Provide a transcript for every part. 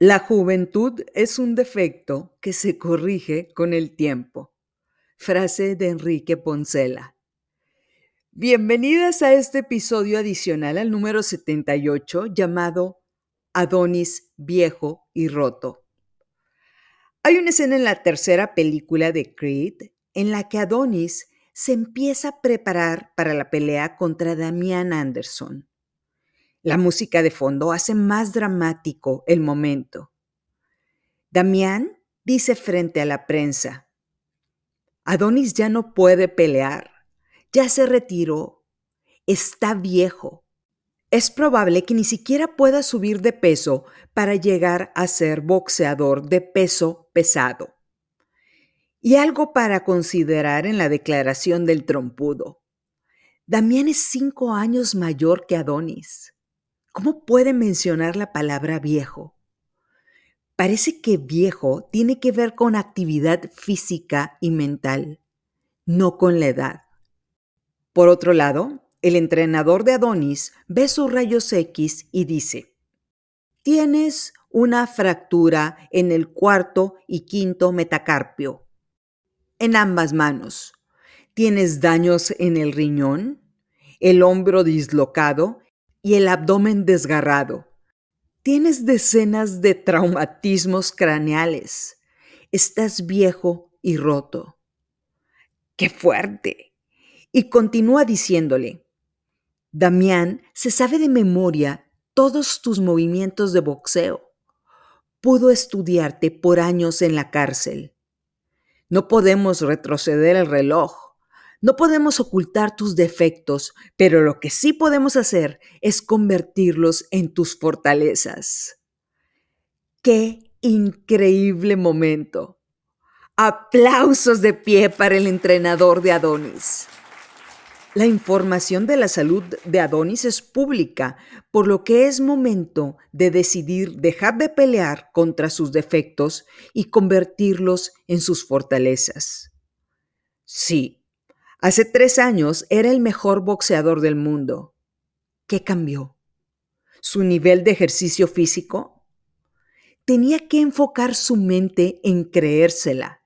La juventud es un defecto que se corrige con el tiempo. Frase de Enrique Poncela. Bienvenidas a este episodio adicional al número 78 llamado Adonis viejo y roto. Hay una escena en la tercera película de Creed en la que Adonis se empieza a preparar para la pelea contra Damian Anderson. La música de fondo hace más dramático el momento. Damián dice frente a la prensa, Adonis ya no puede pelear, ya se retiró, está viejo. Es probable que ni siquiera pueda subir de peso para llegar a ser boxeador de peso pesado. Y algo para considerar en la declaración del trompudo. Damián es cinco años mayor que Adonis. ¿Cómo puede mencionar la palabra viejo? Parece que viejo tiene que ver con actividad física y mental, no con la edad. Por otro lado, el entrenador de Adonis ve sus rayos X y dice, tienes una fractura en el cuarto y quinto metacarpio, en ambas manos. Tienes daños en el riñón, el hombro dislocado y el abdomen desgarrado. Tienes decenas de traumatismos craneales. Estás viejo y roto. ¡Qué fuerte! Y continúa diciéndole, Damián se sabe de memoria todos tus movimientos de boxeo. Pudo estudiarte por años en la cárcel. No podemos retroceder el reloj no podemos ocultar tus defectos, pero lo que sí podemos hacer es convertirlos en tus fortalezas. ¡Qué increíble momento! Aplausos de pie para el entrenador de Adonis. La información de la salud de Adonis es pública, por lo que es momento de decidir dejar de pelear contra sus defectos y convertirlos en sus fortalezas. Sí, Hace tres años era el mejor boxeador del mundo. ¿Qué cambió? ¿Su nivel de ejercicio físico? Tenía que enfocar su mente en creérsela,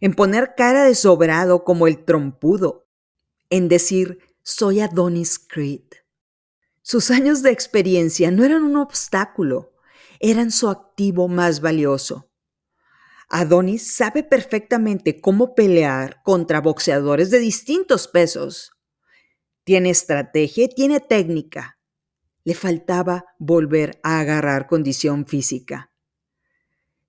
en poner cara de sobrado como el trompudo, en decir, soy Adonis Creed. Sus años de experiencia no eran un obstáculo, eran su activo más valioso. Adonis sabe perfectamente cómo pelear contra boxeadores de distintos pesos. Tiene estrategia y tiene técnica. Le faltaba volver a agarrar condición física.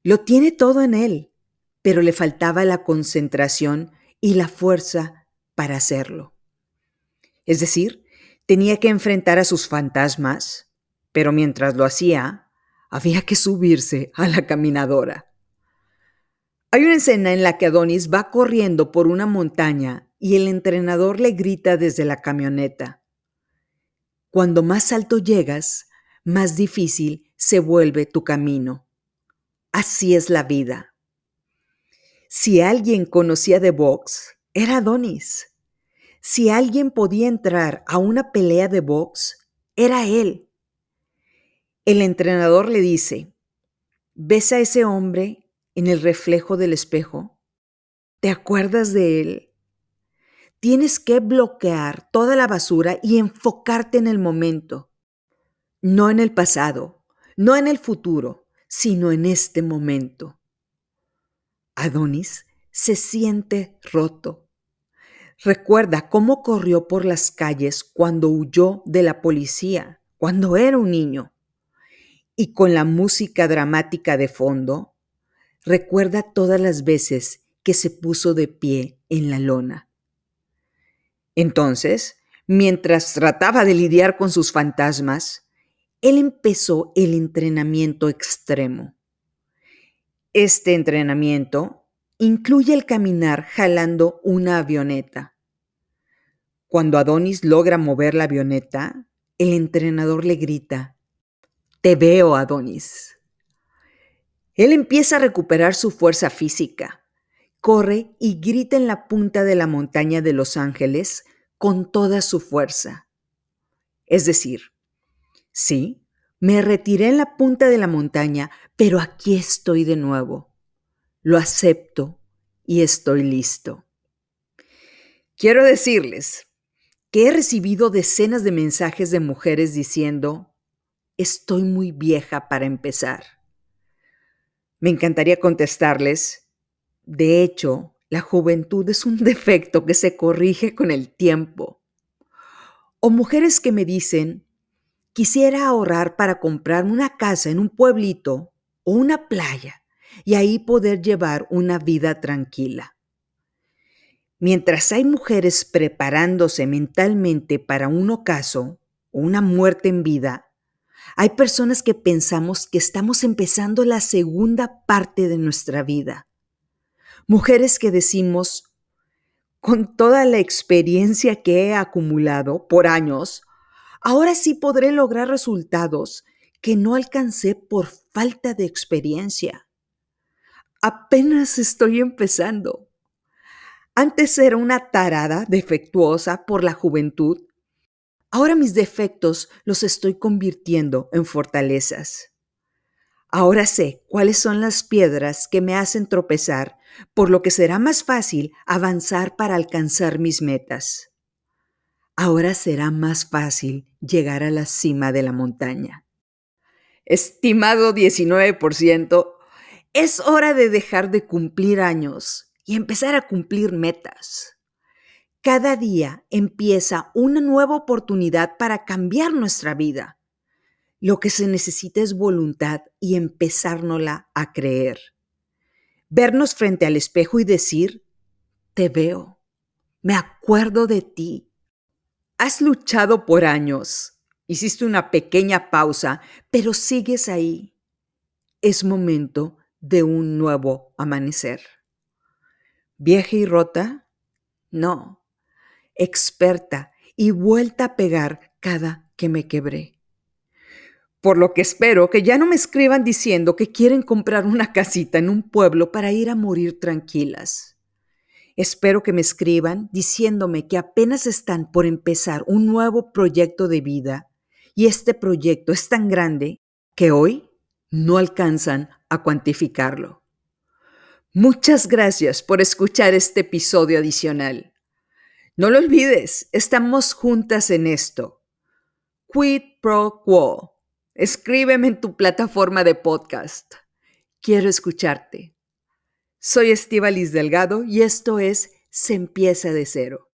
Lo tiene todo en él, pero le faltaba la concentración y la fuerza para hacerlo. Es decir, tenía que enfrentar a sus fantasmas, pero mientras lo hacía, había que subirse a la caminadora. Hay una escena en la que Adonis va corriendo por una montaña y el entrenador le grita desde la camioneta. Cuando más alto llegas, más difícil se vuelve tu camino. Así es la vida. Si alguien conocía de box, era Adonis. Si alguien podía entrar a una pelea de box, era él. El entrenador le dice, ¿ves a ese hombre en el reflejo del espejo? ¿Te acuerdas de él? Tienes que bloquear toda la basura y enfocarte en el momento, no en el pasado, no en el futuro, sino en este momento. Adonis se siente roto. Recuerda cómo corrió por las calles cuando huyó de la policía, cuando era un niño. Y con la música dramática de fondo, Recuerda todas las veces que se puso de pie en la lona. Entonces, mientras trataba de lidiar con sus fantasmas, él empezó el entrenamiento extremo. Este entrenamiento incluye el caminar jalando una avioneta. Cuando Adonis logra mover la avioneta, el entrenador le grita, Te veo, Adonis. Él empieza a recuperar su fuerza física. Corre y grita en la punta de la montaña de Los Ángeles con toda su fuerza. Es decir, sí, Me retiré en la punta de la montaña, pero aquí estoy de nuevo. Lo acepto y estoy listo. Quiero decirles que he recibido decenas de mensajes de mujeres diciendo, estoy muy vieja para empezar. Me encantaría contestarles, de hecho, la juventud es un defecto que se corrige con el tiempo. O mujeres que me dicen, quisiera ahorrar para comprarme una casa en un pueblito o una playa y ahí poder llevar una vida tranquila. Mientras hay mujeres preparándose mentalmente para un ocaso o una muerte en vida, hay personas que pensamos que estamos empezando la segunda parte de nuestra vida. Mujeres que decimos, con toda la experiencia que he acumulado por años, ahora sí podré lograr resultados que no alcancé por falta de experiencia. Apenas estoy empezando. Antes era una tarada defectuosa por la juventud Ahora mis defectos los estoy convirtiendo en fortalezas. Ahora sé cuáles son las piedras que me hacen tropezar, por lo que será más fácil avanzar para alcanzar mis metas. Ahora será más fácil llegar a la cima de la montaña. Estimado 19%, es hora de dejar de cumplir años y empezar a cumplir metas. Cada día empieza una nueva oportunidad para cambiar nuestra vida. Lo que se necesita es voluntad y empezárnosla a creer. Vernos frente al espejo y decir, te veo, me acuerdo de ti. Has luchado por años, hiciste una pequeña pausa, pero sigues ahí. Es momento de un nuevo amanecer. ¿Vieja y rota? No experta y vuelta a pegar cada que me quebré. Por lo que espero que ya no me escriban diciendo que quieren comprar una casita en un pueblo para ir a morir tranquilas. Espero que me escriban diciéndome que apenas están por empezar un nuevo proyecto de vida y este proyecto es tan grande que hoy no alcanzan a cuantificarlo. Muchas gracias por escuchar este episodio adicional. No lo olvides, estamos juntas en esto. Quid pro quo. Escríbeme en tu plataforma de podcast. Quiero escucharte. Soy Estivalis Delgado y esto es Se empieza de cero.